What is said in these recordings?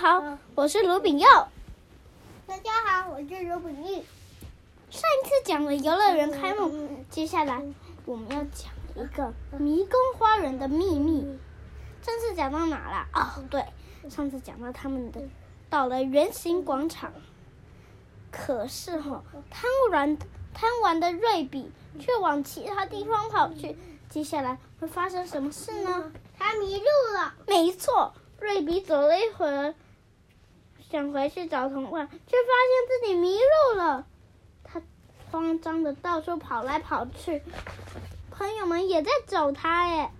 好，我是卢炳佑。大家好，我是卢炳义。上一次讲了游乐园开幕，接下来我们要讲一个迷宫花园的秘密。上次讲到哪了？哦，对，上次讲到他们的到了圆形广场，可是哈，贪玩贪玩的瑞比却往其他地方跑去。接下来会发生什么事呢？他迷路了。没错，瑞比走了一会儿，想回去找同伴，却发现自己迷路了。他慌张的到处跑来跑去，朋友们也在找他。哎，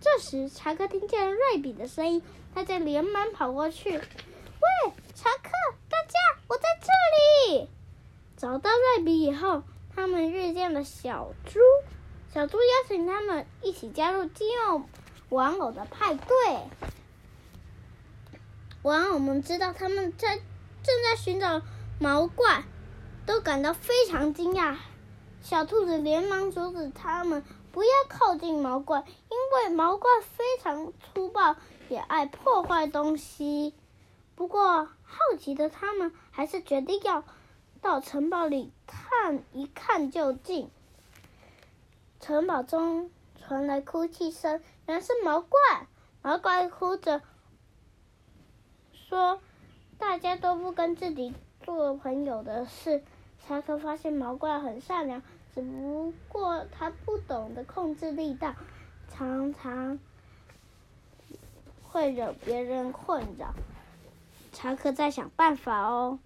这时查克听见了瑞比的声音，他在连忙跑过去。喂，查克，大家，我在这里。找到瑞比以后，他们遇见了小猪。小猪邀请他们一起加入饥饿玩偶的派对。玩偶们知道他们在正在寻找毛怪，都感到非常惊讶。小兔子连忙阻止他们不要靠近毛怪，因为毛怪非常粗暴，也爱破坏东西。不过好奇的他们还是决定要到城堡里看一看究竟。城堡中传来哭泣声，原来是毛怪。毛怪哭着说：“大家都不跟自己做朋友的事。”查克发现毛怪很善良，只不过他不懂得控制力道，常常会惹别人困扰。查克在想办法哦，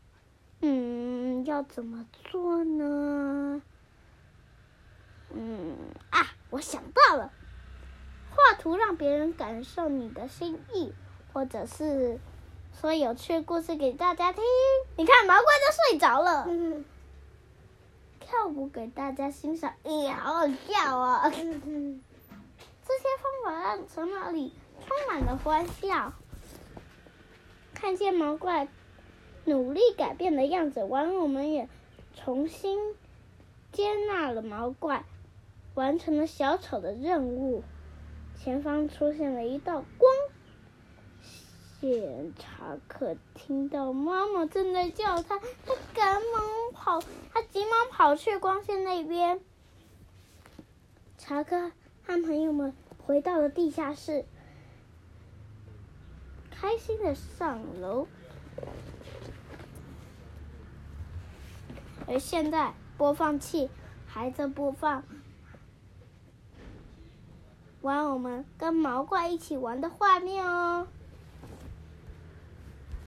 嗯，要怎么做呢？嗯啊，我想到了，画图让别人感受你的心意，或者是说有趣故事给大家听。你看，毛怪都睡着了。嗯，跳舞给大家欣赏，咦，好好笑啊！这些方法让城堡里充满了欢笑。看见毛怪努力改变的样子，玩偶们也重新接纳了毛怪。完成了小丑的任务，前方出现了一道光。检查课听到妈妈正在叫他，他赶忙跑，他急忙跑去光线那边。查克和朋友们回到了地下室，开心的上楼。而现在播放器还在播放。玩偶们跟毛怪一起玩的画面哦。